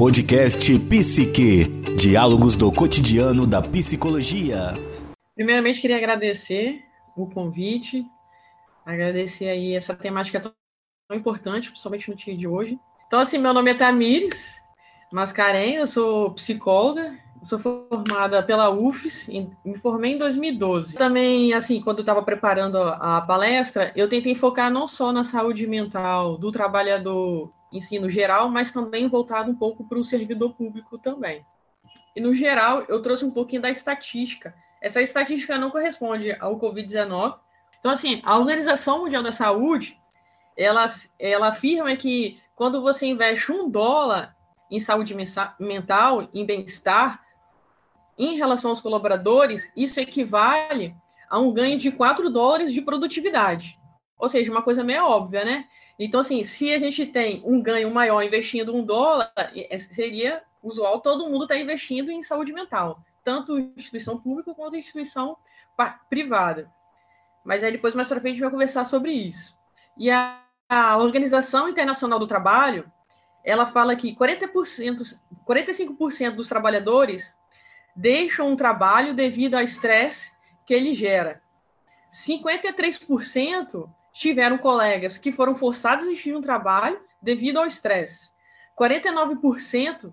Podcast Psique. Diálogos do cotidiano da psicologia. Primeiramente, queria agradecer o convite, agradecer aí essa temática tão importante, principalmente no dia de hoje. Então, assim, meu nome é Tamires Mascarenhas, eu sou psicóloga, sou formada pela UFES, me formei em 2012. Também, assim, quando eu estava preparando a palestra, eu tentei focar não só na saúde mental do trabalhador ensino geral, mas também voltado um pouco para o servidor público também. E, no geral, eu trouxe um pouquinho da estatística. Essa estatística não corresponde ao Covid-19. Então, assim, a Organização Mundial da Saúde, ela, ela afirma que quando você investe um dólar em saúde mental, em bem-estar, em relação aos colaboradores, isso equivale a um ganho de 4 dólares de produtividade. Ou seja, uma coisa meio óbvia, né? Então, assim, se a gente tem um ganho maior investindo um dólar, é, seria usual todo mundo estar tá investindo em saúde mental, tanto instituição pública quanto instituição privada. Mas aí depois, mais para frente, a gente vai conversar sobre isso. E a, a Organização Internacional do Trabalho, ela fala que 40%, 45% dos trabalhadores deixam um trabalho devido ao estresse que ele gera. 53% tiveram colegas que foram forçados a desistir um trabalho devido ao estresse. 49%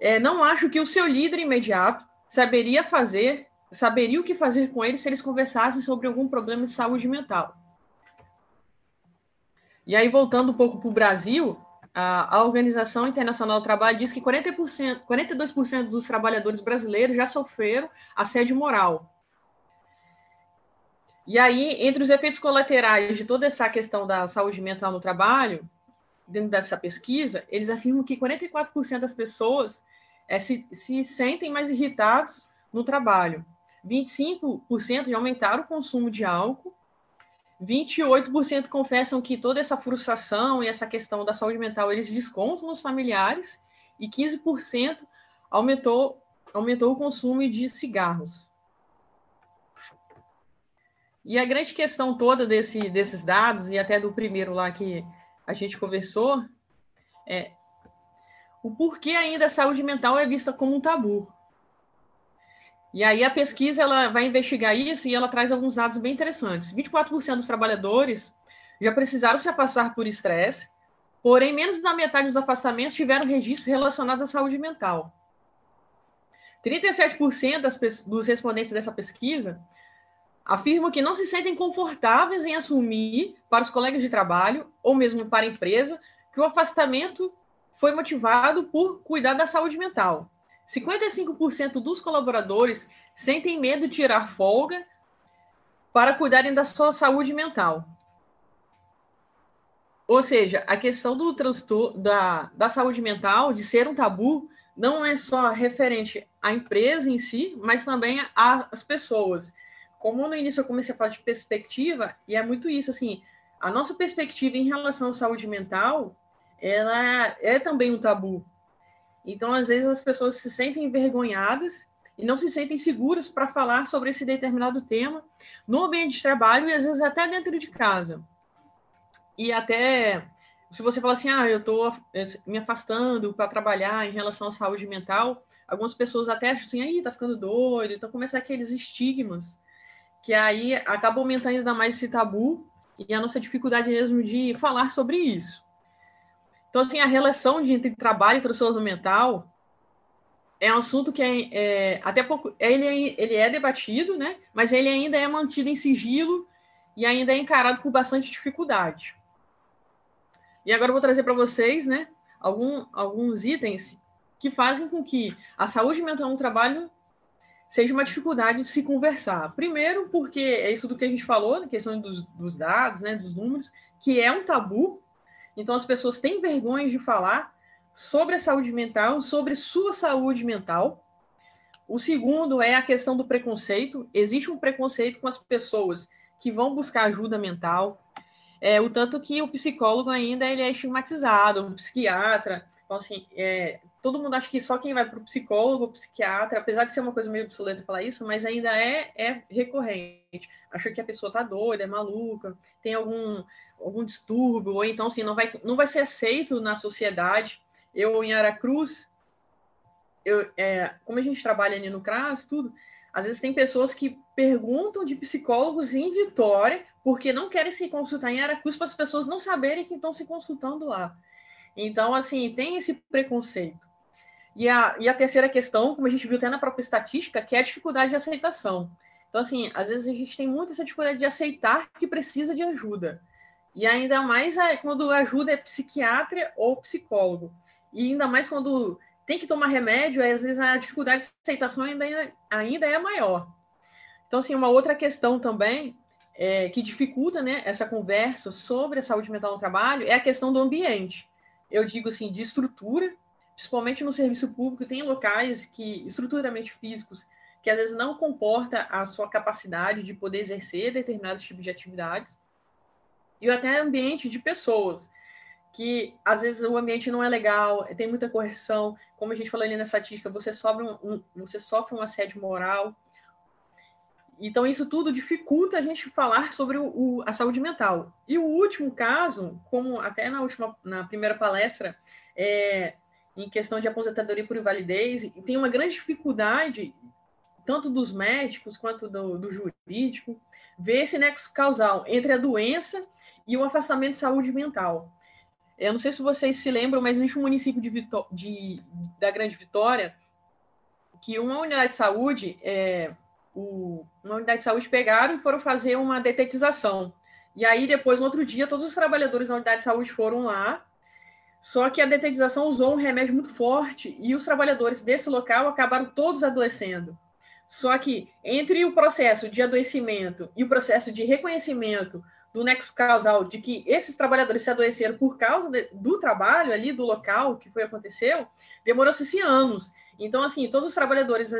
é, não acham que o seu líder imediato saberia fazer, saberia o que fazer com eles se eles conversassem sobre algum problema de saúde mental. E aí, voltando um pouco para o Brasil, a, a Organização Internacional do Trabalho diz que 40%, 42% dos trabalhadores brasileiros já sofreram assédio moral. E aí, entre os efeitos colaterais de toda essa questão da saúde mental no trabalho, dentro dessa pesquisa, eles afirmam que 44% das pessoas é, se, se sentem mais irritados no trabalho. 25% já aumentaram o consumo de álcool. 28% confessam que toda essa frustração e essa questão da saúde mental eles descontam nos familiares. E 15% aumentou, aumentou o consumo de cigarros. E a grande questão toda desse, desses dados, e até do primeiro lá que a gente conversou, é o porquê ainda a saúde mental é vista como um tabu. E aí a pesquisa ela vai investigar isso e ela traz alguns dados bem interessantes. 24% dos trabalhadores já precisaram se afastar por estresse, porém menos da metade dos afastamentos tiveram registros relacionados à saúde mental. 37% das, dos respondentes dessa pesquisa afirmam que não se sentem confortáveis em assumir para os colegas de trabalho, ou mesmo para a empresa, que o afastamento foi motivado por cuidar da saúde mental. 55% dos colaboradores sentem medo de tirar folga para cuidarem da sua saúde mental. Ou seja, a questão do transtorno da, da saúde mental, de ser um tabu, não é só referente à empresa em si, mas também às pessoas como no início eu comecei a falar de perspectiva, e é muito isso, assim, a nossa perspectiva em relação à saúde mental, ela é também um tabu. Então, às vezes, as pessoas se sentem envergonhadas e não se sentem seguras para falar sobre esse determinado tema no ambiente de trabalho e, às vezes, até dentro de casa. E até, se você fala assim, ah, eu estou me afastando para trabalhar em relação à saúde mental, algumas pessoas até acham assim, aí, tá ficando doido, então começa aqueles estigmas que aí acaba aumentando ainda mais esse tabu e a nossa dificuldade mesmo de falar sobre isso. Então, assim, a relação de, entre trabalho e transtorno mental é um assunto que é, é até pouco ele, é, ele é debatido, né? Mas ele ainda é mantido em sigilo e ainda é encarado com bastante dificuldade. E agora eu vou trazer para vocês, né, algum, alguns itens que fazem com que a saúde mental no trabalho seja uma dificuldade de se conversar. Primeiro, porque é isso do que a gente falou, na questão dos, dos dados, né, dos números, que é um tabu. Então, as pessoas têm vergonha de falar sobre a saúde mental, sobre sua saúde mental. O segundo é a questão do preconceito. Existe um preconceito com as pessoas que vão buscar ajuda mental. É, o tanto que o psicólogo ainda ele é estigmatizado, o psiquiatra. Então, assim, é, todo mundo acha que só quem vai para o psicólogo, psiquiatra, apesar de ser uma coisa meio obsoleta falar isso, mas ainda é, é recorrente. Acha que a pessoa está doida, é maluca, tem algum, algum distúrbio, ou então assim, não vai, não vai ser aceito na sociedade eu em Aracruz, eu, é, como a gente trabalha ali no CRAS, tudo, às vezes tem pessoas que perguntam de psicólogos em Vitória porque não querem se consultar em Aracruz para as pessoas não saberem que estão se consultando lá. Então, assim, tem esse preconceito. E a, e a terceira questão, como a gente viu até na própria estatística, que é a dificuldade de aceitação. Então, assim, às vezes a gente tem muito essa dificuldade de aceitar que precisa de ajuda. E ainda mais é, quando a ajuda é psiquiatra ou psicólogo. E ainda mais quando tem que tomar remédio, às vezes a dificuldade de aceitação ainda, ainda é maior. Então, assim, uma outra questão também é, que dificulta né, essa conversa sobre a saúde mental no trabalho é a questão do ambiente. Eu digo assim, de estrutura, principalmente no serviço público, tem locais que, estruturalmente físicos, que às vezes não comporta a sua capacidade de poder exercer determinados tipos de atividades e até ambiente de pessoas, que às vezes o ambiente não é legal, tem muita correção, como a gente falou ali na estatística, você sofre um, um, você sofre um assédio moral. Então, isso tudo dificulta a gente falar sobre o, o, a saúde mental. E o último caso, como até na última, na primeira palestra, é, em questão de aposentadoria por invalidez, tem uma grande dificuldade, tanto dos médicos quanto do, do jurídico, ver esse nexo causal entre a doença e o afastamento de saúde mental. Eu não sei se vocês se lembram, mas existe um município de, Vitó de da Grande Vitória que uma unidade de saúde, é, o, uma unidade de saúde pegaram e foram fazer uma detetização. E aí, depois, no outro dia, todos os trabalhadores da unidade de saúde foram lá, só que a detetização usou um remédio muito forte e os trabalhadores desse local acabaram todos adoecendo. Só que entre o processo de adoecimento e o processo de reconhecimento do nexo causal de que esses trabalhadores se adoeceram por causa de, do trabalho ali, do local que foi aconteceu, demorou-se anos. Então, assim, todos os trabalhadores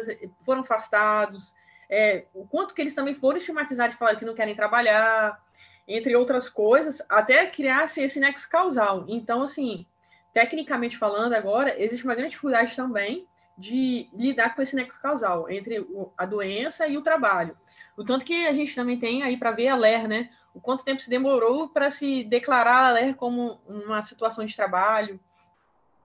foram afastados, é, o quanto que eles também foram estigmatizados de falar que não querem trabalhar, entre outras coisas, até criar-se esse nexo causal. Então, assim, tecnicamente falando agora, existe uma grande dificuldade também de lidar com esse nexo causal entre a doença e o trabalho. O tanto que a gente também tem aí para ver a LER, né? o quanto tempo se demorou para se declarar a LER como uma situação de trabalho,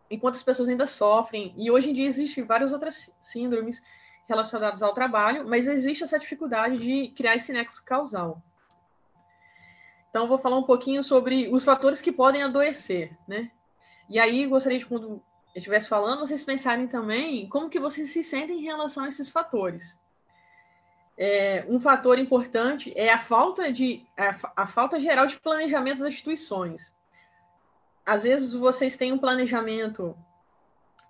e quantas pessoas ainda sofrem. E hoje em dia existem várias outras síndromes relacionadas ao trabalho, mas existe essa dificuldade de criar esse nexo causal. Então, vou falar um pouquinho sobre os fatores que podem adoecer, né? E aí, gostaria de, quando eu estivesse falando, vocês pensarem também como que vocês se sentem em relação a esses fatores é, um fator importante é a falta de a, a, falta geral de planejamento das instituições. Às vezes vocês têm um planejamento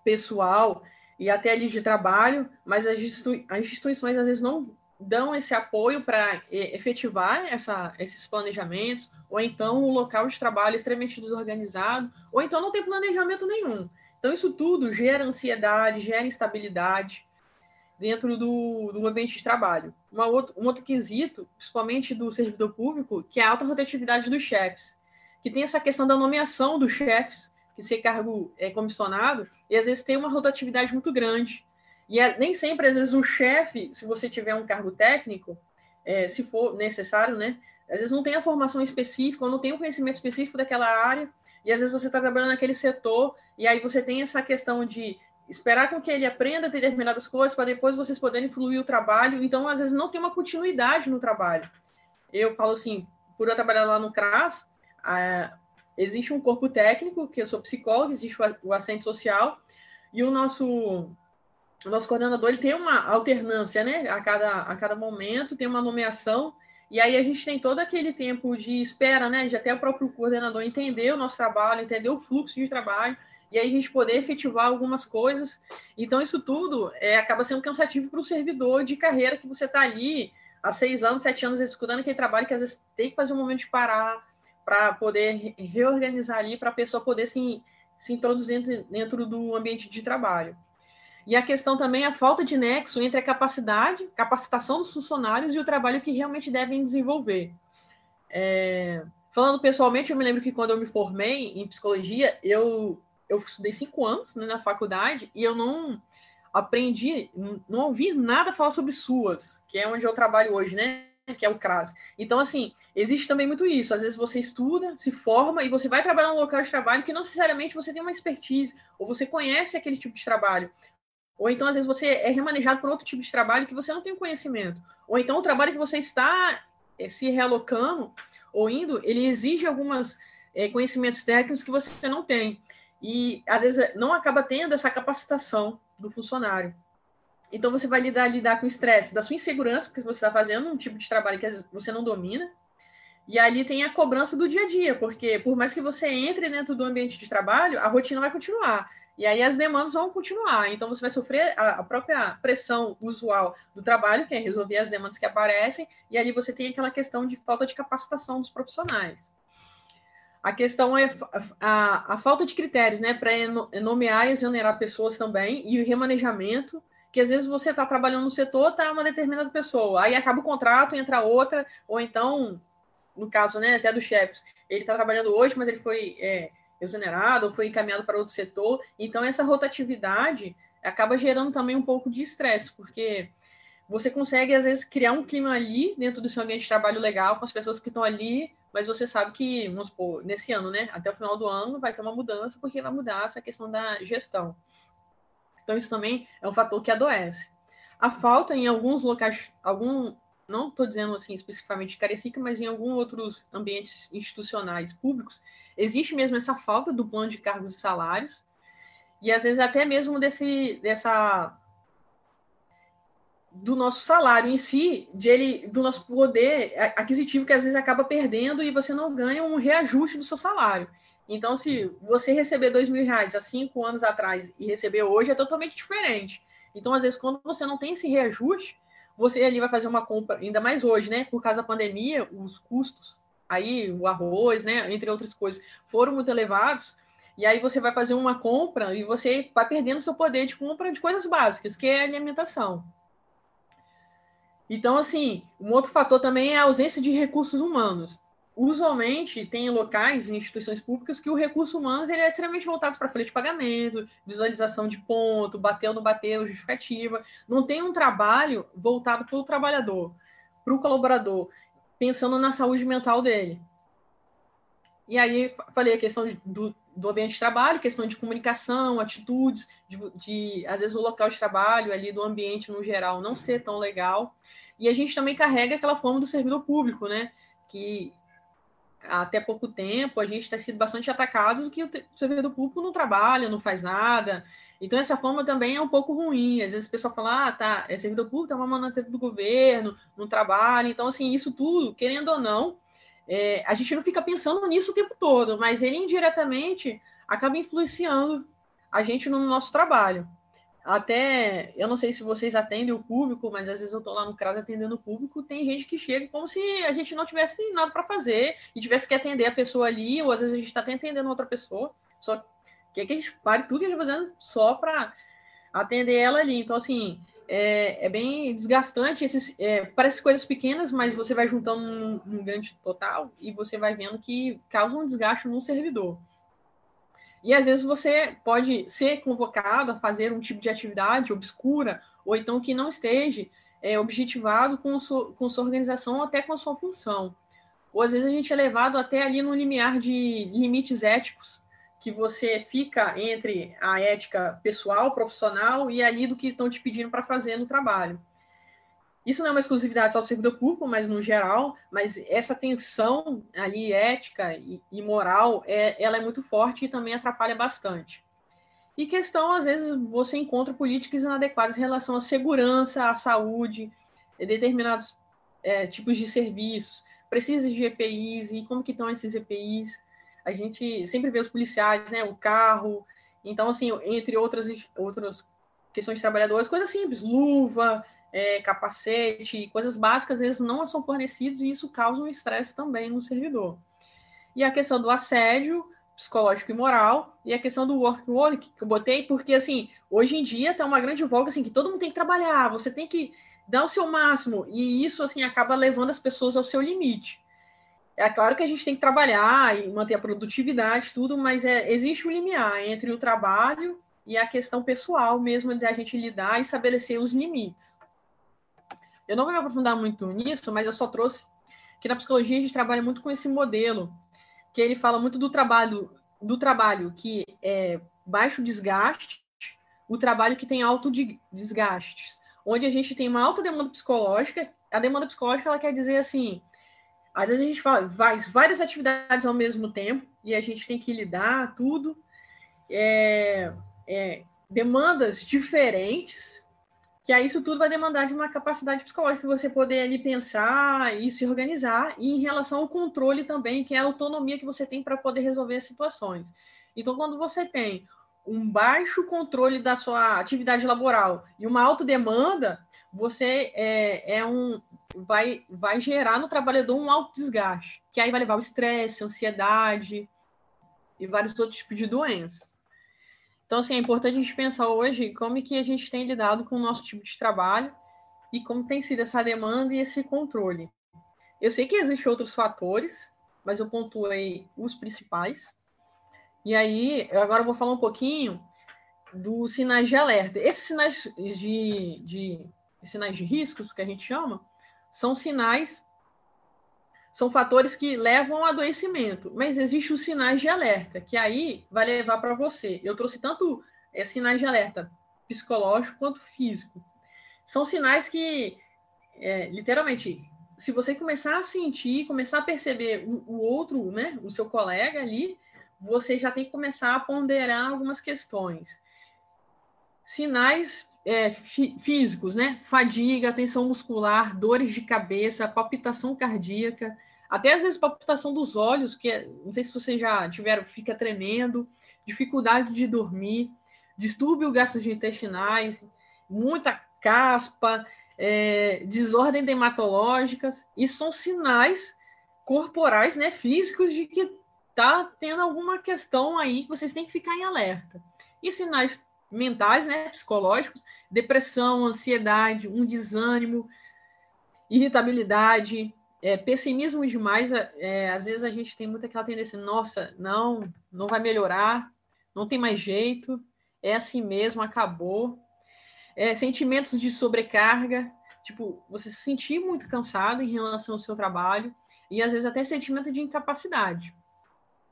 pessoal e até ali de trabalho, mas as, institui as instituições às vezes não dão esse apoio para efetivar essa, esses planejamentos, ou então o local de trabalho é extremamente desorganizado, ou então não tem planejamento nenhum. Então, isso tudo gera ansiedade, gera instabilidade dentro do, do ambiente de trabalho. Uma outro, um outro quesito, principalmente do servidor público, que é a alta rotatividade dos chefes, que tem essa questão da nomeação dos chefes, que ser cargo é comissionado, e às vezes tem uma rotatividade muito grande. E é, nem sempre, às vezes, o chefe, se você tiver um cargo técnico, é, se for necessário, né? Às vezes não tem a formação específica, ou não tem o conhecimento específico daquela área, e às vezes você está trabalhando naquele setor, e aí você tem essa questão de esperar com que ele aprenda determinadas coisas para depois vocês poderem fluir o trabalho. Então, às vezes, não tem uma continuidade no trabalho. Eu falo assim, por eu trabalhar lá no CRAS, existe um corpo técnico, que eu sou psicólogo, existe o assento social, e o nosso, o nosso coordenador ele tem uma alternância, né? A cada, a cada momento tem uma nomeação, e aí a gente tem todo aquele tempo de espera, né? De até o próprio coordenador entender o nosso trabalho, entender o fluxo de trabalho, e aí a gente poder efetivar algumas coisas. Então, isso tudo é, acaba sendo cansativo para o servidor de carreira que você está ali há seis anos, sete anos executando aquele trabalho que às vezes tem que fazer um momento de parar para poder reorganizar ali, para a pessoa poder se, se introduzir dentro, dentro do ambiente de trabalho. E a questão também é a falta de nexo entre a capacidade, capacitação dos funcionários e o trabalho que realmente devem desenvolver. É, falando pessoalmente, eu me lembro que quando eu me formei em psicologia, eu eu estudei cinco anos né, na faculdade e eu não aprendi, não ouvi nada falar sobre SUAS, que é onde eu trabalho hoje, né? Que é o CRAS. Então, assim, existe também muito isso. Às vezes você estuda, se forma e você vai trabalhar num local de trabalho que não necessariamente você tem uma expertise ou você conhece aquele tipo de trabalho. Ou então, às vezes, você é remanejado por outro tipo de trabalho que você não tem conhecimento. Ou então, o trabalho que você está é, se realocando ou indo, ele exige alguns é, conhecimentos técnicos que você não tem. E, às vezes, não acaba tendo essa capacitação do funcionário. Então você vai lidar, lidar com o estresse da sua insegurança, porque você está fazendo um tipo de trabalho que você não domina. E ali tem a cobrança do dia a dia, porque por mais que você entre dentro do ambiente de trabalho, a rotina vai continuar. E aí as demandas vão continuar. Então você vai sofrer a, própria pressão usual do trabalho, que é resolver as demandas que aparecem, e ali você tem aquela questão de falta de capacitação dos profissionais. A questão é a, a falta de critérios, né, para nomear e exonerar pessoas também, e o remanejamento que às vezes você está trabalhando no setor, está uma determinada pessoa, aí acaba o contrato, entra outra, ou então, no caso, né, até dos chefes, ele está trabalhando hoje, mas ele foi é, exonerado ou foi encaminhado para outro setor, então essa rotatividade acaba gerando também um pouco de estresse, porque você consegue, às vezes, criar um clima ali, dentro do seu ambiente de trabalho legal, com as pessoas que estão ali, mas você sabe que, vamos supor, nesse ano, né, até o final do ano, vai ter uma mudança, porque vai mudar essa questão da gestão. Então, isso também é um fator que adoece. A falta em alguns locais, algum, não estou dizendo assim especificamente Carecica, mas em alguns outros ambientes institucionais públicos, existe mesmo essa falta do plano de cargos e salários, e às vezes até mesmo desse, dessa do nosso salário em si, de ele, do nosso poder aquisitivo que às vezes acaba perdendo e você não ganha um reajuste do seu salário. Então, se você receber dois mil reais há cinco anos atrás e receber hoje, é totalmente diferente. Então, às vezes, quando você não tem esse reajuste, você ali vai fazer uma compra, ainda mais hoje, né? Por causa da pandemia, os custos, aí o arroz, né? Entre outras coisas, foram muito elevados. E aí você vai fazer uma compra e você vai perdendo seu poder de compra de coisas básicas, que é alimentação. Então, assim, um outro fator também é a ausência de recursos humanos usualmente tem locais e instituições públicas que o recurso humano ele é extremamente voltado para folha de pagamento, visualização de ponto, bateu, não bateu, justificativa. Não tem um trabalho voltado para o trabalhador, para o colaborador, pensando na saúde mental dele. E aí falei a questão do, do ambiente de trabalho, questão de comunicação, atitudes, de, de, às vezes o local de trabalho ali do ambiente no geral não ser tão legal. E a gente também carrega aquela forma do servidor público, né? Que até pouco tempo, a gente está sendo bastante atacado do que o servidor público não trabalha, não faz nada. Então, essa forma também é um pouco ruim. Às vezes o pessoal fala, ah, tá, é servidor público, tá uma do governo, não trabalha. Então, assim, isso tudo, querendo ou não, é, a gente não fica pensando nisso o tempo todo, mas ele indiretamente acaba influenciando a gente no nosso trabalho até, eu não sei se vocês atendem o público, mas às vezes eu estou lá no CRAS atendendo o público, tem gente que chega como se a gente não tivesse nada para fazer e tivesse que atender a pessoa ali, ou às vezes a gente está até atendendo outra pessoa, só que, que a gente pare tudo que a gente está fazendo só para atender ela ali. Então, assim, é, é bem desgastante, esses, é, parece coisas pequenas, mas você vai juntando num, num grande total e você vai vendo que causa um desgaste no servidor. E às vezes você pode ser convocado a fazer um tipo de atividade obscura, ou então que não esteja é, objetivado com, sua, com sua organização ou até com a sua função. Ou às vezes a gente é levado até ali no limiar de limites éticos, que você fica entre a ética pessoal, profissional e ali do que estão te pedindo para fazer no trabalho. Isso não é uma exclusividade só do servidor público, mas no geral, mas essa tensão ali ética e, e moral, é, ela é muito forte e também atrapalha bastante. E questão, às vezes, você encontra políticas inadequadas em relação à segurança, à saúde, determinados é, tipos de serviços, precisa de EPIs, e como que estão esses EPIs? A gente sempre vê os policiais, né, o carro, então, assim, entre outras, outras questões de trabalhadores, coisas simples, luva, é, capacete, coisas básicas, vezes não são fornecidos e isso causa um estresse também no servidor. E a questão do assédio psicológico e moral, e a questão do work que eu botei, porque, assim, hoje em dia tem uma grande voga, assim, que todo mundo tem que trabalhar, você tem que dar o seu máximo, e isso, assim, acaba levando as pessoas ao seu limite. É claro que a gente tem que trabalhar e manter a produtividade, tudo, mas é, existe um limiar entre o trabalho e a questão pessoal mesmo da gente lidar e estabelecer os limites. Eu não vou me aprofundar muito nisso, mas eu só trouxe que na psicologia a gente trabalha muito com esse modelo, que ele fala muito do trabalho, do trabalho que é baixo desgaste, o trabalho que tem alto desgaste, onde a gente tem uma alta demanda psicológica. A demanda psicológica ela quer dizer assim, às vezes a gente faz várias atividades ao mesmo tempo e a gente tem que lidar tudo, é, é, demandas diferentes que aí isso tudo vai demandar de uma capacidade psicológica, você poder ali pensar e se organizar, e em relação ao controle também, que é a autonomia que você tem para poder resolver as situações. Então, quando você tem um baixo controle da sua atividade laboral e uma alta demanda, você é, é um vai, vai gerar no trabalhador um alto desgaste, que aí vai levar o estresse, ansiedade e vários outros tipos de doenças. Então, assim, é importante a gente pensar hoje como que a gente tem lidado com o nosso tipo de trabalho e como tem sido essa demanda e esse controle. Eu sei que existem outros fatores, mas eu pontuei os principais. E aí, eu agora vou falar um pouquinho dos sinais de alerta. Esses sinais de, de sinais de riscos que a gente chama são sinais são fatores que levam ao adoecimento, mas existem os sinais de alerta, que aí vai levar para você. Eu trouxe tanto é, sinais de alerta psicológico quanto físico. São sinais que, é, literalmente, se você começar a sentir, começar a perceber o, o, outro, né, o seu colega ali, você já tem que começar a ponderar algumas questões. Sinais é, físicos, né? Fadiga, tensão muscular, dores de cabeça, palpitação cardíaca, até às vezes palpitação dos olhos, que é, não sei se vocês já tiveram, fica tremendo, dificuldade de dormir, distúrbio gastrointestinais, muita caspa, é, desordem dermatológicas, isso são sinais corporais, né, físicos de que tá tendo alguma questão aí que vocês têm que ficar em alerta. E sinais mentais, né, psicológicos, depressão, ansiedade, um desânimo, irritabilidade, é, pessimismo demais. É, é, às vezes a gente tem muita aquela tendência, nossa, não, não vai melhorar, não tem mais jeito, é assim mesmo, acabou. É, sentimentos de sobrecarga, tipo, você se sentir muito cansado em relação ao seu trabalho, e às vezes até sentimento de incapacidade.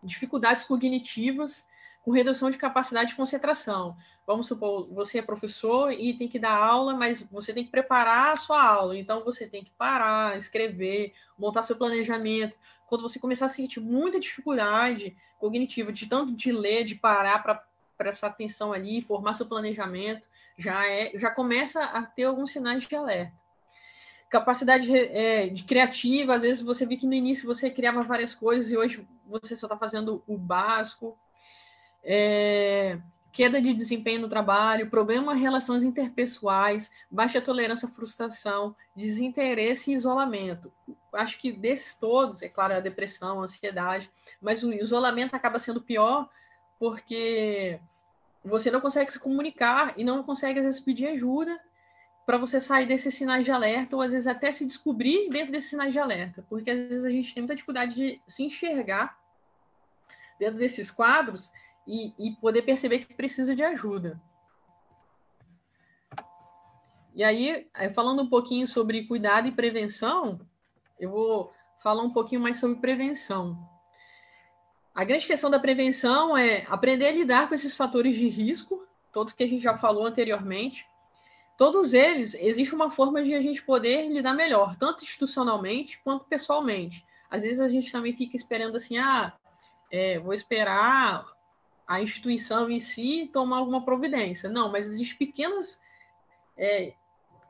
Dificuldades cognitivas, com redução de capacidade de concentração. Vamos supor, você é professor e tem que dar aula, mas você tem que preparar a sua aula. Então, você tem que parar, escrever, montar seu planejamento. Quando você começar a sentir muita dificuldade cognitiva, de tanto de ler, de parar para prestar atenção ali, formar seu planejamento, já, é, já começa a ter alguns sinais de alerta. Capacidade é, de criativa, às vezes você vê que no início você criava várias coisas e hoje você só está fazendo o básico é, queda de desempenho no trabalho, problema em relações interpessoais, baixa tolerância à frustração, desinteresse e isolamento. Acho que desses todos, é claro, a depressão, a ansiedade, mas o isolamento acaba sendo pior porque você não consegue se comunicar e não consegue, às vezes, pedir ajuda para você sair desses sinais de alerta ou, às vezes, até se descobrir dentro desses sinais de alerta, porque, às vezes, a gente tem muita dificuldade de se enxergar dentro desses quadros e, e poder perceber que precisa de ajuda. E aí, falando um pouquinho sobre cuidado e prevenção, eu vou falar um pouquinho mais sobre prevenção. A grande questão da prevenção é aprender a lidar com esses fatores de risco, todos que a gente já falou anteriormente. Todos eles, existe uma forma de a gente poder lidar melhor, tanto institucionalmente quanto pessoalmente. Às vezes a gente também fica esperando assim, ah, é, vou esperar a instituição em si tomar alguma providência. Não, mas existem pequenas é,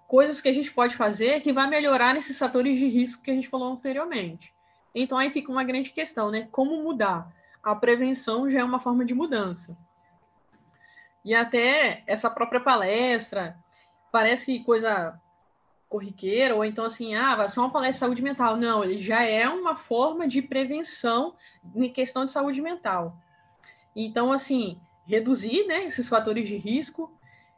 coisas que a gente pode fazer que vai melhorar nesses fatores de risco que a gente falou anteriormente. Então aí fica uma grande questão, né? Como mudar? A prevenção já é uma forma de mudança. E até essa própria palestra parece coisa corriqueira, ou então assim, ah, vai ser uma palestra de saúde mental. Não, ele já é uma forma de prevenção em questão de saúde mental. Então, assim, reduzir né, esses fatores de risco.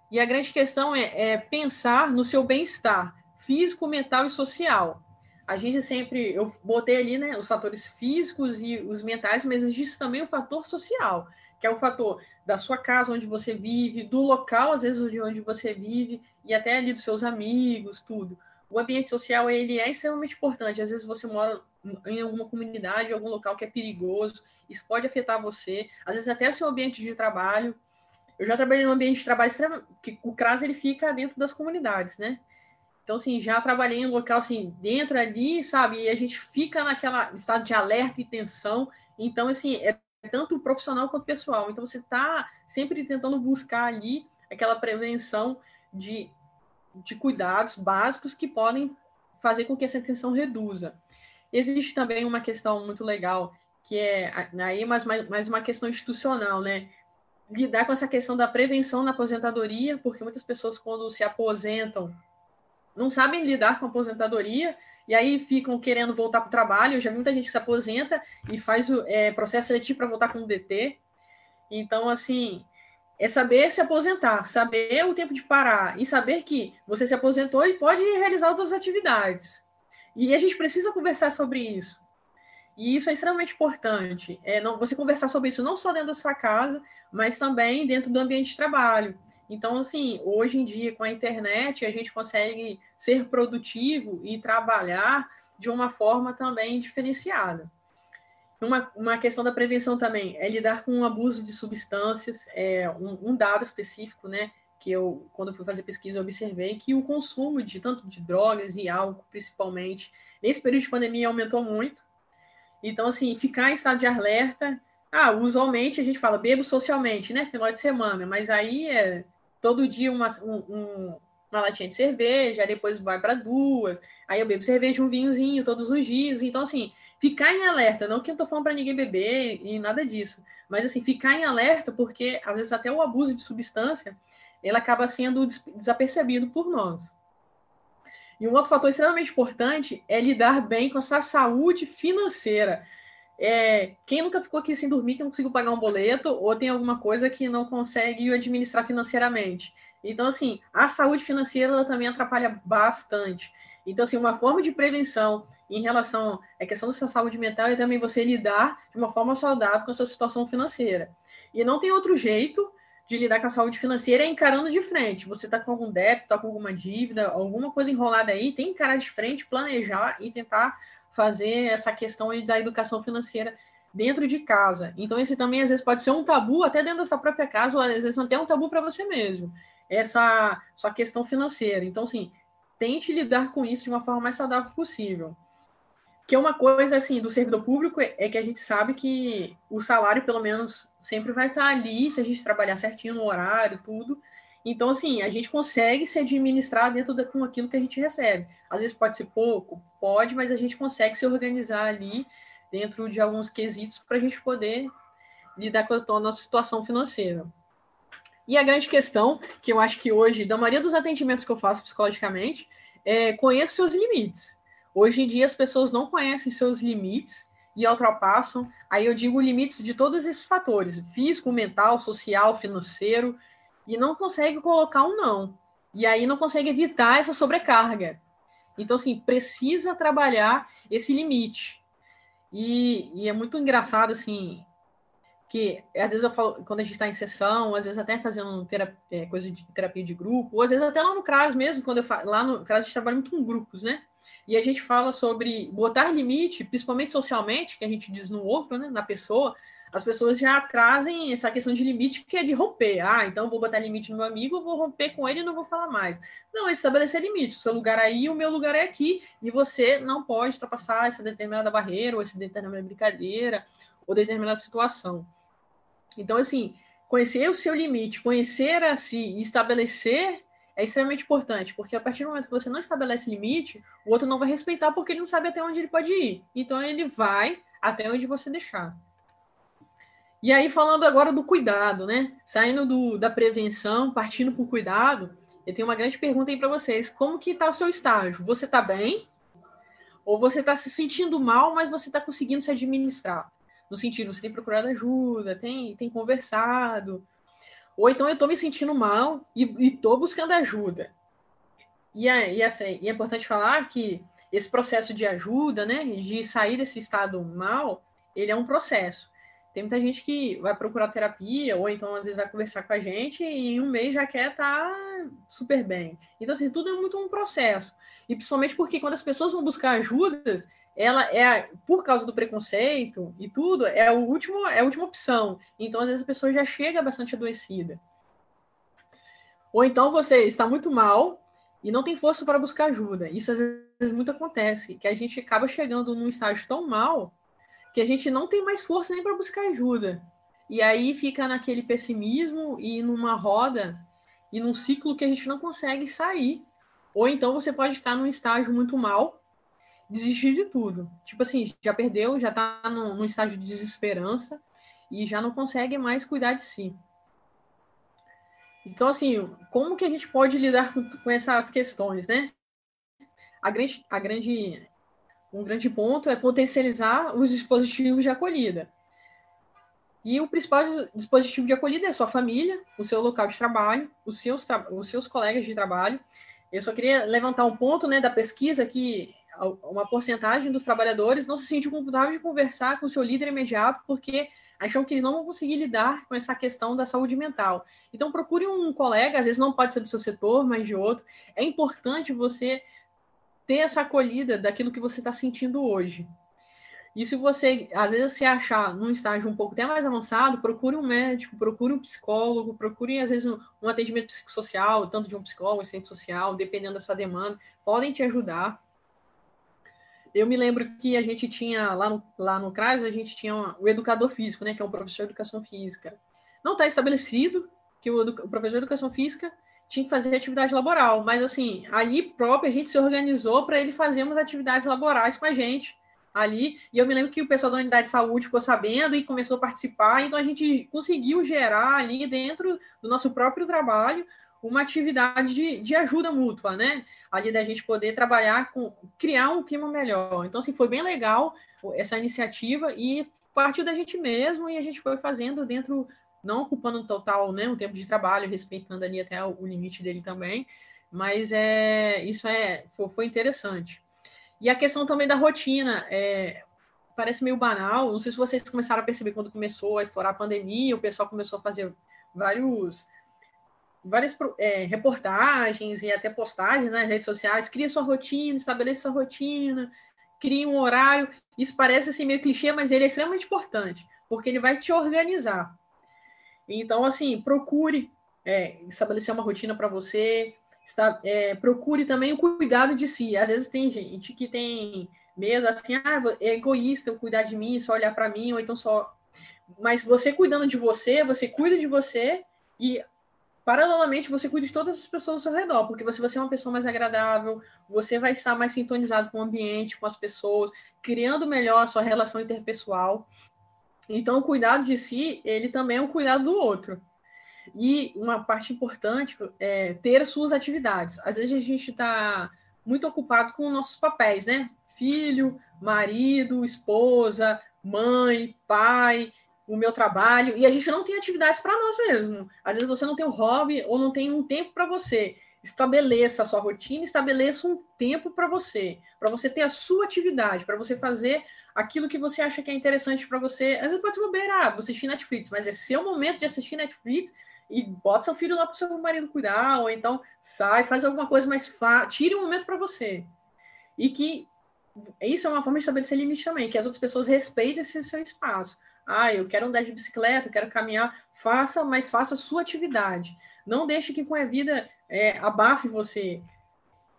E a grande questão é, é pensar no seu bem-estar físico, mental e social. A gente sempre, eu botei ali né, os fatores físicos e os mentais, mas existe também o fator social, que é o fator da sua casa, onde você vive, do local, às vezes, de onde você vive, e até ali dos seus amigos, tudo. o ambiente social ele é extremamente importante. Às vezes você mora em alguma comunidade, em algum local que é perigoso, isso pode afetar você, às vezes até o seu ambiente de trabalho. Eu já trabalhei num ambiente de trabalho que o CRAS ele fica dentro das comunidades, né? Então, assim, já trabalhei em um local, assim, dentro ali, sabe? E a gente fica naquela estado de alerta e tensão. Então, assim, é tanto profissional quanto pessoal. Então, você está sempre tentando buscar ali aquela prevenção de, de cuidados básicos que podem fazer com que essa tensão reduza. Existe também uma questão muito legal, que é aí mais, mais, mais uma questão institucional, né? Lidar com essa questão da prevenção na aposentadoria, porque muitas pessoas, quando se aposentam, não sabem lidar com a aposentadoria e aí ficam querendo voltar para o trabalho. Já vi muita gente que se aposenta e faz o é, processo seletivo para voltar com o DT. Então, assim, é saber se aposentar, saber o tempo de parar e saber que você se aposentou e pode realizar outras atividades. E a gente precisa conversar sobre isso. E isso é extremamente importante. É não, você conversar sobre isso não só dentro da sua casa, mas também dentro do ambiente de trabalho. Então, assim, hoje em dia, com a internet, a gente consegue ser produtivo e trabalhar de uma forma também diferenciada. Uma, uma questão da prevenção também é lidar com o abuso de substâncias, é um, um dado específico, né? Que eu, quando eu fui fazer pesquisa, observei que o consumo de tanto de drogas e álcool, principalmente, nesse período de pandemia aumentou muito. Então, assim, ficar em estado de alerta. Ah, usualmente a gente fala bebo socialmente, né? Final de semana, mas aí é todo dia uma, um, uma latinha de cerveja, depois vai para duas, aí eu bebo cerveja, um vinhozinho todos os dias. Então, assim, ficar em alerta, não que eu tô falando para ninguém beber e nada disso, mas assim, ficar em alerta, porque às vezes até o abuso de substância ele acaba sendo desapercebido por nós. E um outro fator extremamente importante é lidar bem com a sua saúde financeira. É, quem nunca ficou aqui sem dormir, que não conseguiu pagar um boleto, ou tem alguma coisa que não consegue administrar financeiramente. Então, assim, a saúde financeira também atrapalha bastante. Então, assim, uma forma de prevenção em relação à questão da sua saúde mental é também você lidar de uma forma saudável com a sua situação financeira. E não tem outro jeito de lidar com a saúde financeira é encarando de frente. Você está com algum débito, está com alguma dívida, alguma coisa enrolada aí, tem que encarar de frente, planejar e tentar fazer essa questão da educação financeira dentro de casa. Então, esse também às vezes pode ser um tabu até dentro da sua própria casa, ou às vezes até um tabu para você mesmo. Essa sua questão financeira. Então, assim, tente lidar com isso de uma forma mais saudável possível. Que uma coisa assim do servidor público é que a gente sabe que o salário, pelo menos, sempre vai estar ali se a gente trabalhar certinho no horário, tudo. Então, assim, a gente consegue se administrar dentro da, com aquilo que a gente recebe. Às vezes pode ser pouco, pode, mas a gente consegue se organizar ali dentro de alguns quesitos para a gente poder lidar com a nossa situação financeira. E a grande questão, que eu acho que hoje, da maioria dos atendimentos que eu faço psicologicamente, é conheça seus limites. Hoje em dia as pessoas não conhecem seus limites e ultrapassam. Aí eu digo limites de todos esses fatores: físico, mental, social, financeiro e não consegue colocar um não. E aí não consegue evitar essa sobrecarga. Então, assim, precisa trabalhar esse limite. E, e é muito engraçado, assim, que às vezes eu falo, quando a gente está em sessão, às vezes até fazendo terapia, é, coisa de terapia de grupo, ou às vezes até lá no CRAS mesmo, quando eu falo, lá no CRAS a gente trabalha muito com grupos, né? E a gente fala sobre botar limite, principalmente socialmente, que a gente diz no outro, né, na pessoa, as pessoas já trazem essa questão de limite que é de romper. Ah, então vou botar limite no meu amigo, vou romper com ele e não vou falar mais. Não, é estabelecer limite. O seu lugar aí, o meu lugar é aqui, e você não pode ultrapassar essa determinada barreira, ou essa determinada brincadeira, ou determinada situação. Então, assim, conhecer o seu limite, conhecer a si e estabelecer é extremamente importante, porque a partir do momento que você não estabelece limite, o outro não vai respeitar porque ele não sabe até onde ele pode ir. Então, ele vai até onde você deixar. E aí, falando agora do cuidado, né? Saindo do, da prevenção, partindo para o cuidado, eu tenho uma grande pergunta aí para vocês. Como que está o seu estágio? Você está bem? Ou você está se sentindo mal, mas você está conseguindo se administrar? No sentido, você tem procurado ajuda, tem, tem conversado. Ou então eu estou me sentindo mal e estou buscando ajuda. E é, e, assim, e é importante falar que esse processo de ajuda, né, de sair desse estado mal, ele é um processo. Tem muita gente que vai procurar terapia, ou então às vezes vai conversar com a gente e em um mês já quer estar tá super bem. Então, assim, tudo é muito um processo. E principalmente porque quando as pessoas vão buscar ajudas, ela é, por causa do preconceito e tudo, é, o último, é a última opção. Então, às vezes, a pessoa já chega bastante adoecida. Ou então você está muito mal e não tem força para buscar ajuda. Isso às vezes muito acontece, que a gente acaba chegando num estágio tão mal que a gente não tem mais força nem para buscar ajuda. E aí fica naquele pessimismo e numa roda e num ciclo que a gente não consegue sair. Ou então você pode estar num estágio muito mal, desistir de tudo. Tipo assim, já perdeu, já num, num estágio de desesperança e já não consegue mais cuidar de si. Então, assim, como que a gente pode lidar com, com essas questões, né? A grande, a grande, um grande ponto é potencializar os dispositivos de acolhida. E o principal dispositivo de acolhida é a sua família, o seu local de trabalho, os seus, os seus colegas de trabalho. Eu só queria levantar um ponto né, da pesquisa que uma porcentagem dos trabalhadores não se sente confortável de conversar com seu líder imediato porque acham que eles não vão conseguir lidar com essa questão da saúde mental. Então, procure um colega, às vezes não pode ser do seu setor, mas de outro. É importante você ter essa acolhida daquilo que você está sentindo hoje. E se você, às vezes, se achar num estágio um pouco até mais avançado, procure um médico, procure um psicólogo, procure, às vezes, um, um atendimento psicossocial, tanto de um psicólogo, assistente social, dependendo da sua demanda, podem te ajudar. Eu me lembro que a gente tinha, lá no, lá no CRAS, a gente tinha uma, o educador físico, né, que é um professor de educação física. Não está estabelecido que o, o, professor de educação física tinha que fazer atividade laboral, mas assim, ali próprio a gente se organizou para ele fazer umas atividades laborais com a gente ali, e eu me lembro que o pessoal da unidade de saúde ficou sabendo e começou a participar, então a gente conseguiu gerar ali dentro do nosso próprio trabalho uma atividade de, de ajuda mútua, né? Ali da gente poder trabalhar com criar um clima melhor. Então, assim, foi bem legal essa iniciativa e partiu da gente mesmo e a gente foi fazendo dentro, não ocupando total, né, um tempo de trabalho, respeitando ali até o, o limite dele também, mas é isso é foi, foi, interessante. E a questão também da rotina, é, parece meio banal, não sei se vocês começaram a perceber quando começou a estourar a pandemia, o pessoal começou a fazer vários várias é, reportagens e até postagens nas redes sociais, cria sua rotina, estabeleça sua rotina, cria um horário. Isso parece assim meio clichê, mas ele é extremamente importante, porque ele vai te organizar. Então, assim, procure é, estabelecer uma rotina para você, está, é, procure também o cuidado de si. Às vezes tem gente que tem medo, assim, ah, é egoísta eu cuidar de mim, só olhar para mim, ou então só. Mas você cuidando de você, você cuida de você e paralelamente você cuida de todas as pessoas ao seu redor, porque você vai ser uma pessoa mais agradável, você vai estar mais sintonizado com o ambiente, com as pessoas, criando melhor a sua relação interpessoal. Então, o cuidado de si, ele também é um cuidado do outro. E uma parte importante é ter suas atividades. Às vezes a gente está muito ocupado com nossos papéis, né? Filho, marido, esposa, mãe, pai, o meu trabalho, e a gente não tem atividades para nós mesmos. Às vezes você não tem um hobby ou não tem um tempo para você. Estabeleça a sua rotina, estabeleça um tempo para você, para você ter a sua atividade, para você fazer aquilo que você acha que é interessante para você. Às vezes pode ser bobeira, ah, você assistir Netflix, mas é seu momento de assistir Netflix e bota seu filho lá para o seu marido cuidar, ou então sai, faz alguma coisa mais fácil, tire um momento para você. E que isso é uma forma de estabelecer limite também, que as outras pessoas respeitem esse seu espaço. Ah, eu quero andar de bicicleta, eu quero caminhar. Faça, mas faça a sua atividade. Não deixe que com a vida é, abafe você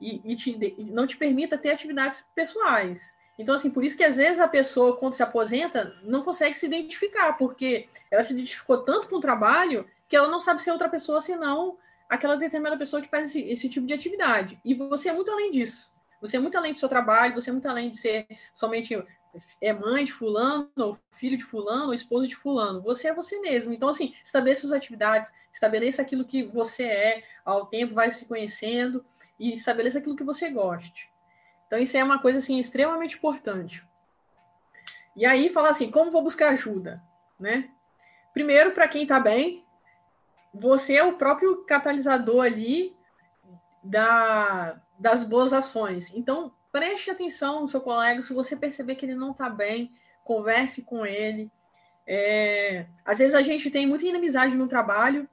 e, e te, não te permita ter atividades pessoais. Então, assim, por isso que às vezes a pessoa, quando se aposenta, não consegue se identificar, porque ela se identificou tanto com o trabalho que ela não sabe ser outra pessoa senão aquela determinada pessoa que faz esse, esse tipo de atividade. E você é muito além disso. Você é muito além do seu trabalho, você é muito além de ser somente é mãe de fulano, ou filho de fulano, ou esposo de fulano. Você é você mesmo. Então, assim, estabeleça suas atividades, estabeleça aquilo que você é, ao tempo vai se conhecendo, e estabeleça aquilo que você goste. Então, isso é uma coisa, assim, extremamente importante. E aí, fala assim, como vou buscar ajuda? Né? Primeiro, para quem está bem, você é o próprio catalisador ali da, das boas ações. Então, preste atenção no seu colega, se você perceber que ele não está bem, converse com ele, É, às vezes a gente tem muita inimizade no trabalho,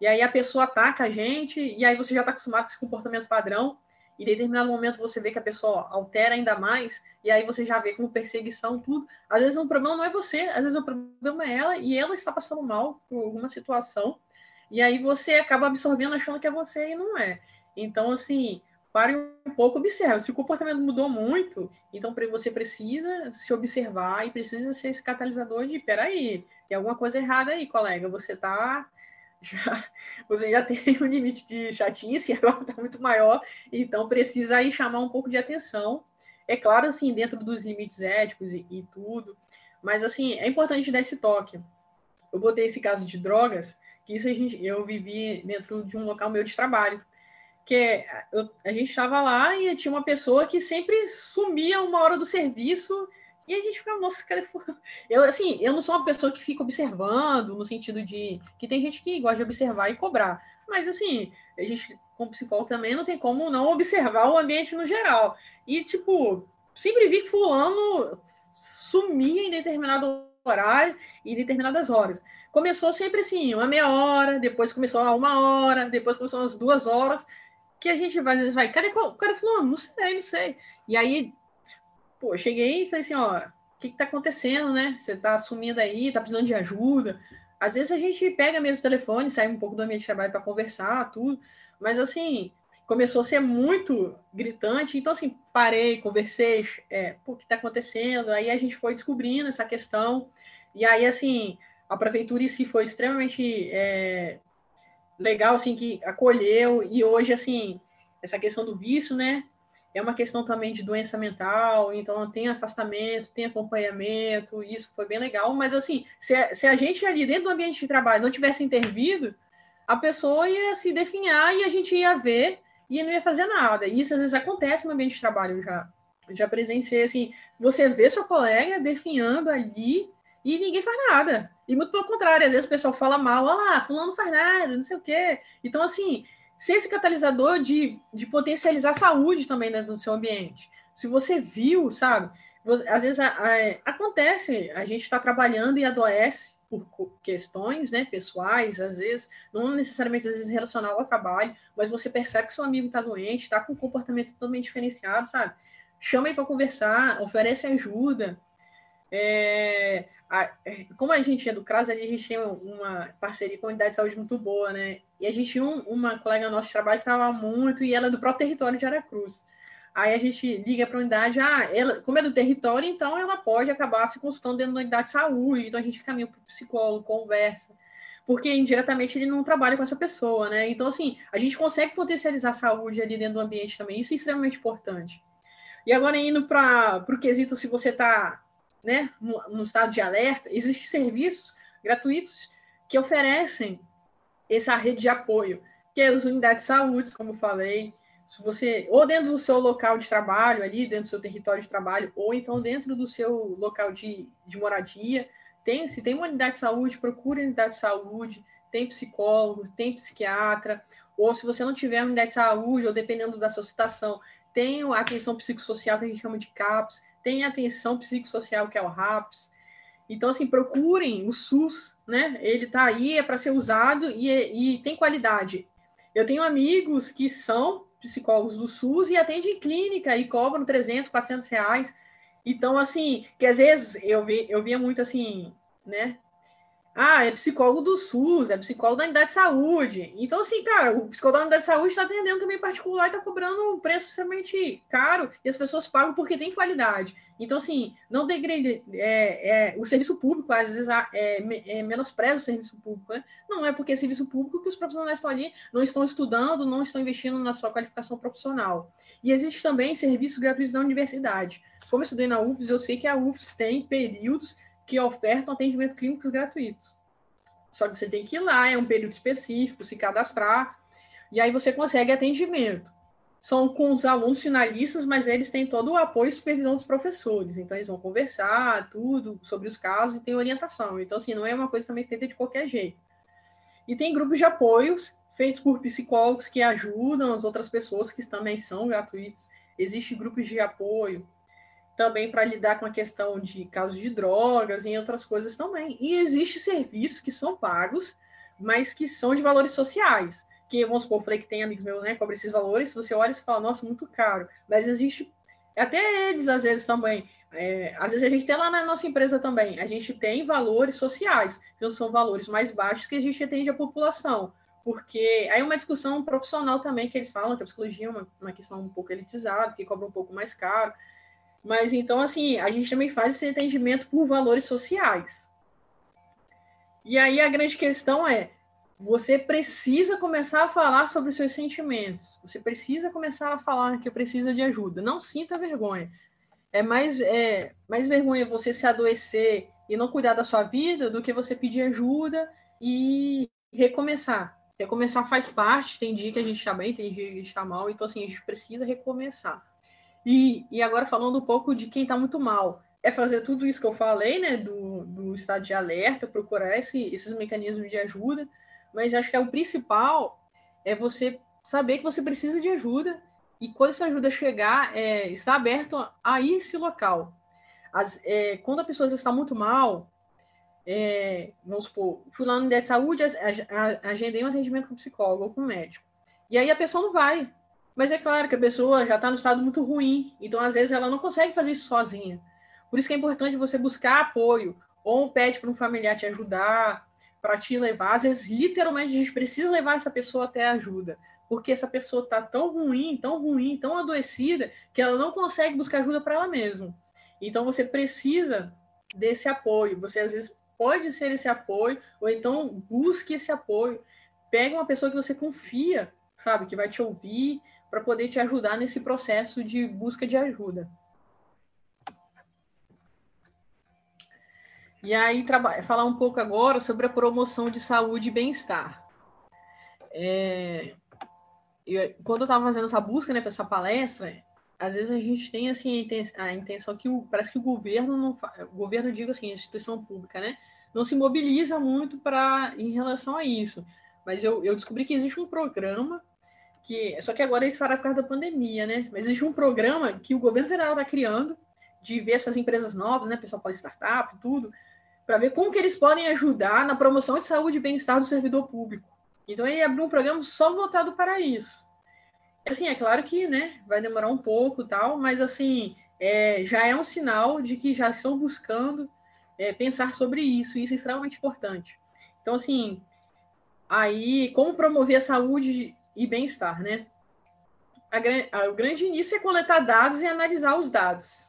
e aí a pessoa ataca a gente, e aí você já está acostumado com esse comportamento padrão, e em determinado momento você vê que a pessoa altera ainda mais, e aí você já vê como perseguição, tudo. Às vezes o problema não é você, às vezes o problema é ela, e ela está passando mal por alguma situação, e aí você acaba absorvendo achando que é você e não é. Então, assim, pare um pouco, observe. Se o comportamento mudou muito, então você precisa se observar e precisa ser esse catalisador de, peraí, tem alguma coisa errada aí, colega, você tá já, você já tem um limite de chatice, agora está muito maior, então precisa aí chamar um pouco de atenção. É claro, assim, dentro dos limites éticos e, e tudo, mas assim, é importante dar esse toque. Eu botei esse caso de drogas, que isso a gente, eu vivi dentro de um local meu de trabalho, que eu, a gente estava lá e tinha uma pessoa que sempre sumia uma hora do serviço e a gente fica, nossa, cara, eu assim, eu não sou uma pessoa que fica observando no sentido de que tem gente que gosta de observar e cobrar, mas assim, a gente como psicólogo também não tem como não observar o ambiente no geral. E tipo, sempre vi que fulano sumia em determinado horário e determinadas horas. Começou sempre assim, uma meia hora, depois começou a uma hora, depois começou umas duas horas, que a gente às vezes vai, cadê o cara falou, não sei, não sei. E aí pô, cheguei e falei assim, ó, o que, que tá acontecendo, né? Você tá sumindo aí, tá precisando de ajuda. Às vezes a gente pega mesmo o telefone, sai um pouco do ambiente de trabalho para conversar, tudo, mas assim, começou a ser muito gritante, então assim, parei, conversei, é, o que tá acontecendo? Aí a gente foi descobrindo essa questão, e aí assim, a prefeitura em si foi extremamente é, legal, assim, que acolheu, e hoje, assim, essa questão do vício, né, é uma questão também de doença mental, então tem afastamento, tem acompanhamento, isso foi bem legal, mas assim, se a, se a gente ali dentro do ambiente de trabalho não tivesse intervido, a pessoa ia se definhar e a gente ia ver e não ia fazer nada. Isso às vezes acontece no ambiente de trabalho já. Já presenciei assim, você vê seu colega definhando ali e ninguém faz nada. E muito pelo contrário, às vezes o pessoal fala mal, olha lá, fulano não faz nada, não sei o quê. Então, assim, ser esse catalisador de, de potencializar a saúde também dentro do seu ambiente. Se você viu, sabe? Às vezes a, a, acontece, a gente está trabalhando e adoece por questões né, pessoais, às vezes, não necessariamente às vezes relacionado ao trabalho, mas você percebe que seu amigo está doente, está com um comportamento totalmente diferenciado, sabe? Chama ele para conversar, oferece ajuda. É, a, como a gente é do CRAS, a gente tem uma parceria com a unidade de saúde muito boa, né? E a gente tinha um, uma colega nossa de trabalho que falava muito, e ela é do próprio território de Aracruz. Aí a gente liga para a unidade, ah, ela, como é do território, então ela pode acabar se consultando dentro da unidade de saúde, então a gente caminha para o psicólogo, conversa, porque indiretamente ele não trabalha com essa pessoa, né? Então, assim, a gente consegue potencializar a saúde ali dentro do ambiente também, isso é extremamente importante. E agora, indo para o quesito, se você está né, no, estado de alerta, existem serviços gratuitos que oferecem essa rede de apoio, que é as unidades de saúde, como falei, se você, ou dentro do seu local de trabalho, ali, dentro do seu território de trabalho, ou então dentro do seu local de, de moradia, tem, se tem uma unidade de saúde, procure unidade de saúde, tem psicólogo, tem psiquiatra, ou se você não tiver unidade de saúde, ou dependendo da sua situação, tem a atenção psicossocial que a gente chama de CAPS, tem atenção psicossocial que é o RAPS, então, assim, procurem o SUS, né? Ele está aí, é para ser usado e, e tem qualidade. Eu tenho amigos que são psicólogos do SUS e atendem em clínica e cobram 300, 400 reais. Então, assim, que às vezes eu, vi, eu via muito assim, né? Ah, é psicólogo do SUS, é psicólogo da unidade de saúde. Então, assim, cara, o psicólogo da unidade de saúde está atendendo também particular e está cobrando um preço extremamente caro e as pessoas pagam porque tem qualidade. Então, assim, não degrade é, é, o serviço público, às vezes é, é, menospreza o serviço público, né? Não é porque é serviço público que os profissionais estão ali, não estão estudando, não estão investindo na sua qualificação profissional. E existe também serviços gratuitos da universidade. Como eu estudei na UFS, eu sei que a UFS tem períodos que ofertam atendimento clínicos gratuitos. Só que você tem que ir lá, é um período específico, se cadastrar, e aí você consegue atendimento. São com os alunos finalistas, mas eles têm todo o apoio e supervisão dos professores. Então, eles vão conversar tudo sobre os casos e tem orientação. Então, assim, não é uma coisa também feita de qualquer jeito. E tem grupos de apoios feitos por psicólogos que ajudam as outras pessoas que também são gratuitos. Existem grupos de apoio também para lidar com a questão de casos de drogas e outras coisas também. E existem serviços que são pagos, mas que são de valores sociais. Que, vamos supor, falei que tem amigos meus, né, cobram esses valores, você olha e fala, nossa, muito caro. Mas existe, até eles às vezes também, é, às vezes a gente tem lá na nossa empresa também, a gente tem valores sociais, que são valores mais baixos que a gente atende a população. Porque aí é uma discussão profissional também, que eles falam que a psicologia é uma, uma questão um pouco elitizada, que cobra um pouco mais caro. Mas então, assim, a gente também faz esse entendimento por valores sociais. E aí a grande questão é: você precisa começar a falar sobre os seus sentimentos. Você precisa começar a falar que precisa de ajuda. Não sinta vergonha. É mais, é, mais vergonha você se adoecer e não cuidar da sua vida do que você pedir ajuda e recomeçar. Recomeçar faz parte. Tem dia que a gente está bem, tem dia que a gente está mal. Então, assim, a gente precisa recomeçar. E, e agora falando um pouco de quem está muito mal, é fazer tudo isso que eu falei, né, do, do estado de alerta, procurar esse, esses mecanismos de ajuda, mas acho que é o principal é você saber que você precisa de ajuda e quando essa ajuda chegar, é, estar aberto a esse local. As, é, quando a pessoa está muito mal, é, vamos supor, fui lá no de saúde, agendei um atendimento com psicólogo ou com médico. E aí a pessoa não vai, mas é claro que a pessoa já está no estado muito ruim, então às vezes ela não consegue fazer isso sozinha. Por isso que é importante você buscar apoio, ou pede para um familiar te ajudar, para te levar. Às vezes, literalmente, a gente precisa levar essa pessoa até ajuda, porque essa pessoa está tão ruim, tão ruim, tão adoecida, que ela não consegue buscar ajuda para ela mesma. Então, você precisa desse apoio. Você, às vezes, pode ser esse apoio, ou então busque esse apoio. Pega uma pessoa que você confia, sabe, que vai te ouvir, para poder te ajudar nesse processo de busca de ajuda. E aí, falar um pouco agora sobre a promoção de saúde e bem-estar. É, eu, quando eu estava fazendo essa busca né, para essa palestra, às vezes a gente tem assim, a intenção que o, parece que o governo, não, o governo, digo assim, a instituição pública, né, não se mobiliza muito para em relação a isso. Mas eu, eu descobri que existe um programa que só que agora eles falaram por causa da pandemia, né? Mas existe um programa que o governo federal está criando de ver essas empresas novas, né, pessoal para startup, tudo, para ver como que eles podem ajudar na promoção de saúde e bem-estar do servidor público. Então ele abriu um programa só voltado para isso. Assim, é claro que, né, vai demorar um pouco, tal, mas assim, é, já é um sinal de que já estão buscando é, pensar sobre isso, e isso é extremamente importante. Então, assim, aí, como promover a saúde e bem-estar, né? A, o grande início é coletar dados e analisar os dados.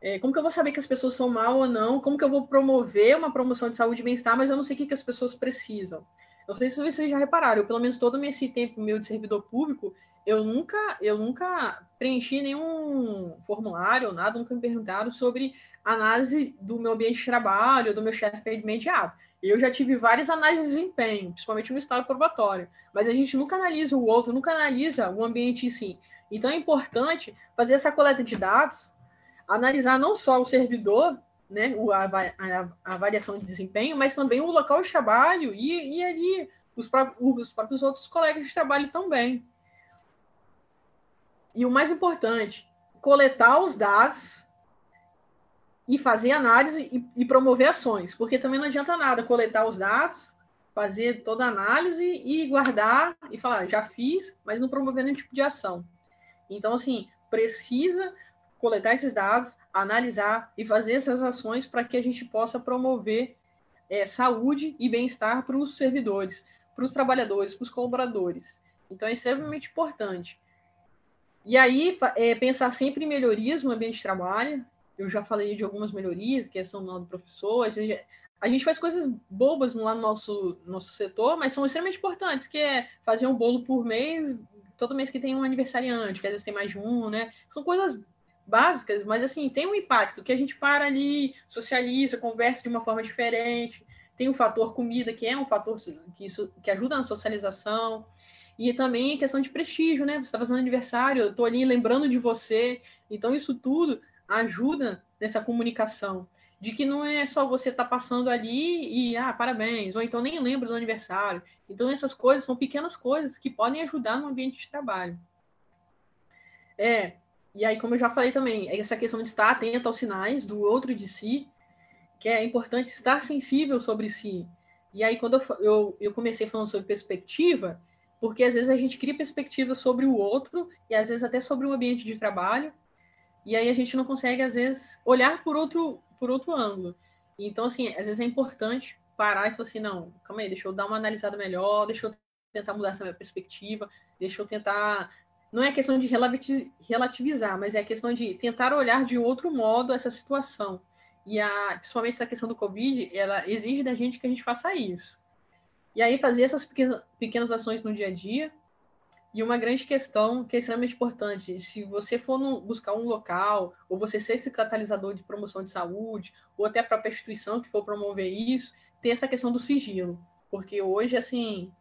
É, como que eu vou saber que as pessoas estão mal ou não? Como que eu vou promover uma promoção de saúde e bem-estar, mas eu não sei o que, que as pessoas precisam? Não sei se vocês já repararam, eu, pelo menos todo esse tempo meu de servidor público, eu nunca, eu nunca preenchi nenhum formulário ou nada, nunca me perguntaram sobre análise do meu ambiente de trabalho, do meu chefe imediato. Eu já tive várias análises de desempenho, principalmente no estado probatório, mas a gente nunca analisa o outro, nunca analisa o ambiente em si. Então é importante fazer essa coleta de dados, analisar não só o servidor, né, a, avaliação de desempenho, mas também o local de trabalho e, e ali os próprios, os próprios outros colegas de trabalho também. E o mais importante, coletar os dados e fazer análise e, e, promover ações, porque também não adianta nada coletar os dados, fazer toda a análise e guardar e falar, já fiz, mas não promover nenhum tipo de ação. Então, assim, precisa coletar esses dados, analisar e fazer essas ações para que a gente possa promover é, saúde e bem-estar para os servidores, para os trabalhadores, para os colaboradores. Então, é extremamente importante. E aí, é, pensar sempre em melhorias no ambiente de trabalho, eu já falei de algumas melhorias, questão do professor, a gente faz coisas bobas lá no nosso, nosso setor, mas são extremamente importantes, que é fazer um bolo por mês, todo mês que tem um aniversariante, que às vezes tem mais de um, né? São coisas básicas, mas assim, tem um impacto, que a gente para ali, socializa, conversa de uma forma diferente, tem o fator comida, que é um fator que, isso, que ajuda na socialização, e também a questão de prestígio, né? Você está fazendo aniversário, eu estou ali lembrando de você, então isso tudo ajuda nessa comunicação. De que não é só você estar tá passando ali e, ah, parabéns, ou então nem lembra do aniversário. Então, essas coisas são pequenas coisas que podem ajudar no ambiente de trabalho. É, E aí, como eu já falei também, essa questão de estar atento aos sinais do outro de si, que é importante estar sensível sobre si. E aí, quando eu, eu, eu comecei falando sobre perspectiva, porque às vezes a gente cria perspectiva sobre o outro, e às vezes até sobre o ambiente de trabalho, e aí a gente não consegue, às vezes, olhar por outro, por outro ângulo. Então, assim, às vezes é importante parar e falar assim, não, calma aí, deixa eu dar uma analisada melhor, deixa eu tentar mudar essa minha perspectiva, deixa eu tentar. Não é questão de relativizar, mas é questão de tentar olhar de outro modo essa situação. E a, principalmente essa questão do Covid, ela exige da gente que a gente faça isso. E aí fazer essas pequenas, pequenas ações no dia a dia. E uma grande questão que é extremamente importante, se você for no, buscar um local, ou você ser esse catalisador de promoção de saúde, ou até a própria instituição que for promover isso, ter essa questão do sigilo. Porque hoje, assim,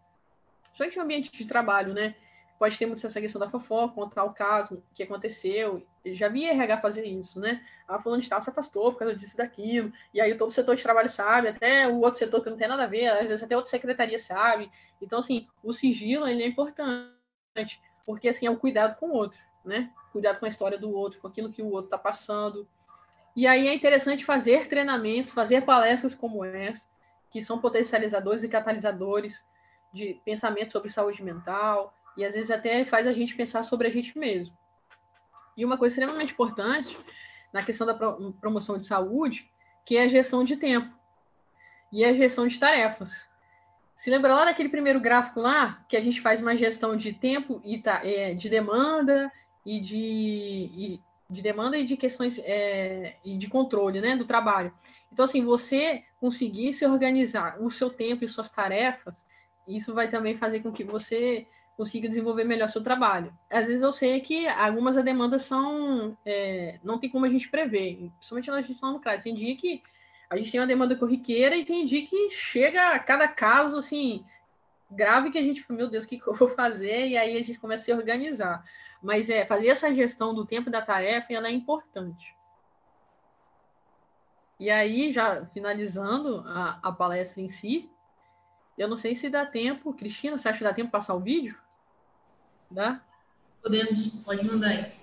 principalmente no ambiente de trabalho, né? Pode ter muito essa questão da fofoca, contar o caso que aconteceu. Eu já vi RH fazer isso, né? Ah, falando de tal se afastou por causa disso e daquilo. E aí todo o setor de trabalho sabe, até o outro setor que não tem nada a ver, às vezes até outra secretaria sabe. Então, assim, o sigilo, ele é importante. Porque, assim, é o cuidado com o outro, né? Cuidado com a história do outro, com aquilo que o outro está passando. E aí é interessante fazer treinamentos, fazer palestras como essa, que são potencializadores e catalisadores de pensamento sobre saúde mental, e às vezes até faz a gente pensar sobre a gente mesmo. E uma coisa extremamente importante na questão da promoção de saúde, que é a gestão de tempo e a gestão de tarefas. Se lembra lá daquele primeiro gráfico lá, que a gente faz uma gestão de tempo e tá, é, de demanda e de, e, de demanda e de questões é, e de controle né, do trabalho. Então, assim, você conseguir se organizar o seu tempo e suas tarefas, isso vai também fazer com que você consiga desenvolver melhor seu trabalho. Às vezes eu sei que algumas demandas são. É, não tem como a gente prever, principalmente na gente lá no CRAS. Tem dia que a gente tem uma demanda corriqueira e tem dia que chega a cada caso assim grave que a gente, meu Deus, o que, eu vou fazer? E aí a gente começa a se organizar. Mas é fazer essa gestão do tempo da tarefa, ela é importante. E aí, já finalizando a, a palestra em si, eu não sei se dá tempo. Cristina, você acha que dá tempo passar o vídeo? Dá? Podemos, pode mandar aí.